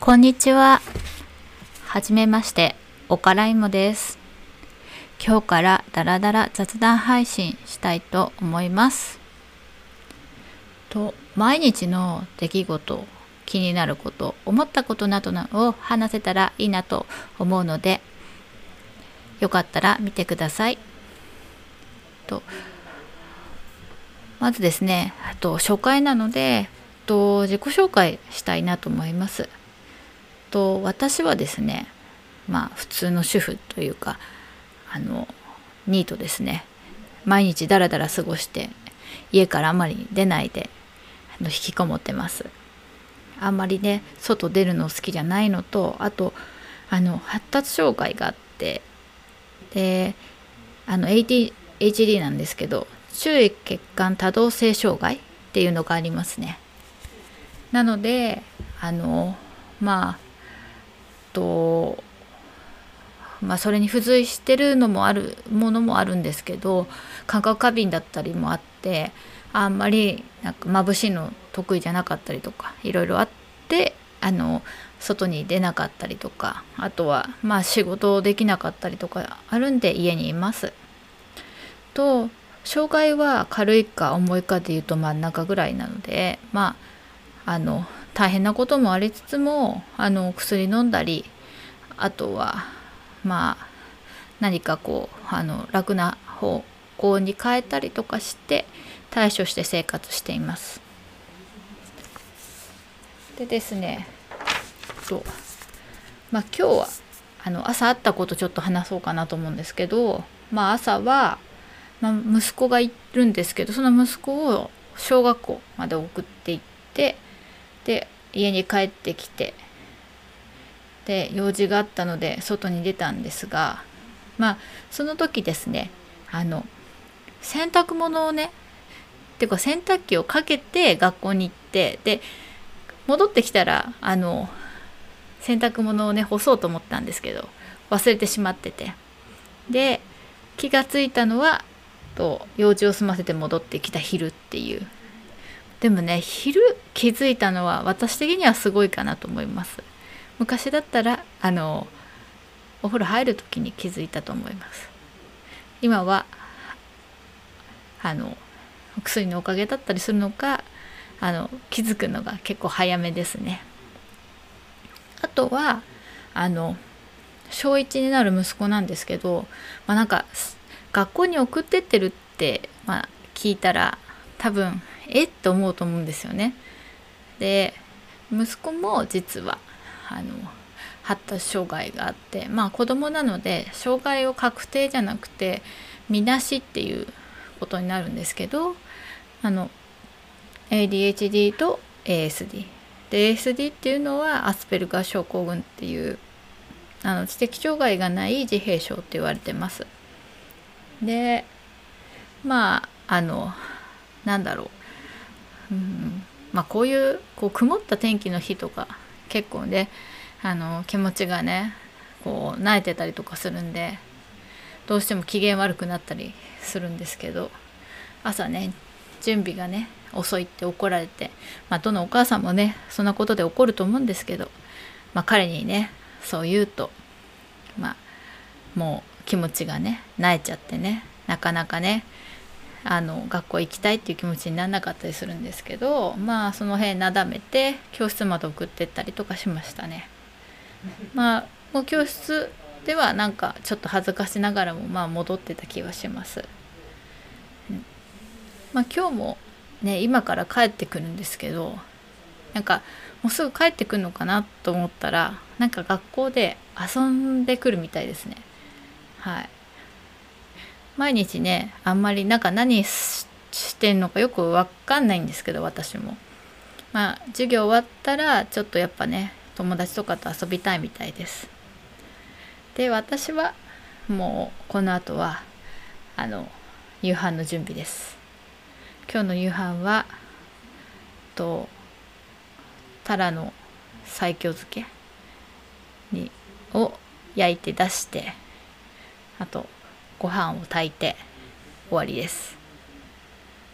こんにちは。はじめまして、おからいもです。今日からダラダラ雑談配信したいと思います。と、毎日の出来事、気になること、思ったことなどを話せたらいいなと思うので、よかったら見てください。と、まずですね、と初回なので、と自己紹介したいなと思います。と私はですねまあ普通の主婦というかあのニートですね。毎日ダラダラ過ごして家からあまり出ないで引きこもってます。あんまりね外出るの好きじゃないのとあとあの発達障害があってであの ADHD なんですけど注意血管多動性障害っていうのがありますね。なのであのまあとまあそれに付随してるのもあるものもあるんですけど感覚過敏だったりもあってあんまりなんか眩しいの得意じゃなかったりとかいろいろあってあの外に出なかったりとかあとはまあ仕事できなかったりとかあるんで家にいます。と障害は軽いか重いかでいうと真ん中ぐらいなのでまああの大変なこともありつつもあの薬飲んだりあとはまあ何かこうあの楽な方向に変えたりとかして対処して生活しています。でですねとまあ今日はあの朝あったことちょっと話そうかなと思うんですけどまあ朝は、まあ、息子がいるんですけどその息子を小学校まで送っていってで家に帰ってきてで用事があったので外に出たんですがまあその時ですねあの洗濯物をねていうか洗濯機をかけて学校に行ってで戻ってきたらあの洗濯物をね干そうと思ったんですけど忘れてしまってて。で気がついたのはと用事を済ませて戻ってきた昼っていうでもね昼気づいたのは私的にはすごいかなと思います。昔だったらあのお風呂入る時に気づいたと思います。今はあのお薬のおかげだったりするのかあの気づくのが結構早めですね。あとはあの小1になる息子なんですけど、まあ、なんか学校に送ってってるって、まあ、聞いたら多分え？っと思うと思うんですよね。で息子も実はあの発達障害があってまあ子供なので障害を確定じゃなくてみなしっていうことになるんですけどあの ADHD と ASD で ASD っていうのはアスペルガー症候群っていうあの知的障害がない自閉症って言われてます。でまああのなんだろう、うん、まあこういうこう曇った天気の日とか結構ねあの気持ちがねこう慣れてたりとかするんでどうしても機嫌悪くなったりするんですけど朝ね準備がね遅いって怒られてまあどのお母さんもねそんなことで怒ると思うんですけど、まあ、彼にねそう言うとまあもう気持ちがね慣れちゃってねなかなかねあの学校行きたいっていう気持ちにならなかったりするんですけどまあその辺なだめて教室まで送ってったりとかしましたね。まあもう教室ではなんかちょっと恥ずかしながらもまあ戻ってた気はします。まあ今日もね今から帰ってくるんですけどなんかもうすぐ帰ってくるのかなと思ったらなんか学校で遊んでくるみたいですね。はい。毎日ねあんまりなんか何してんのかよくわかんないんですけど私も。まあ授業終わったらちょっとやっぱね友達とかと遊びたいみたいです。で私はもうこの後はあの夕飯の準備です。今日の夕飯はとタラの西京漬けにを焼いて出してあとご飯を炊いて終わりです。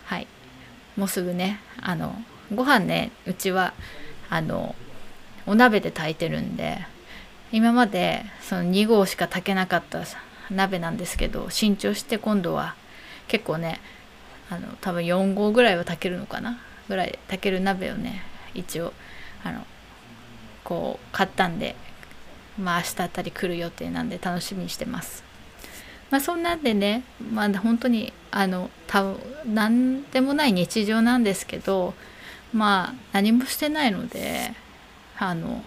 はい。もうすぐねあのご飯ねうちはあのお鍋で炊いてるんで今までその2合しか炊けなかった鍋なんですけど新調して今度は結構ねあの多分4合ぐらいは炊けるのかな？ぐらい炊ける鍋をね一応あのこう買ったんでまあ明日あたり来る予定なんで楽しみにしてます。まあそんなんでねまあ本当にあの多分何でもない日常なんですけどまあ何もしてないのであの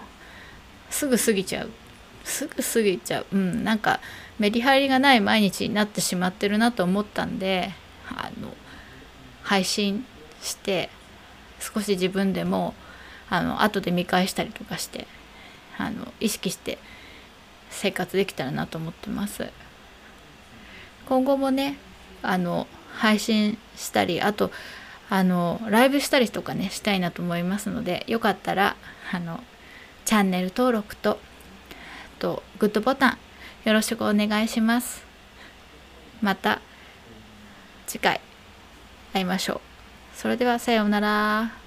すぐ過ぎちゃう。すぐ過ぎちゃう。うんなんかメリハリがない毎日になってしまってるなと思ったんであの配信して少し自分でもあの後で見返したりとかしてあの意識して生活できたらなと思ってます。今後もねあの配信したりあとあのライブしたりとかねしたいなと思いますのでよかったらあのチャンネル登録ととグッドボタンよろしくお願いします。また次回会いましょう。それではさようなら。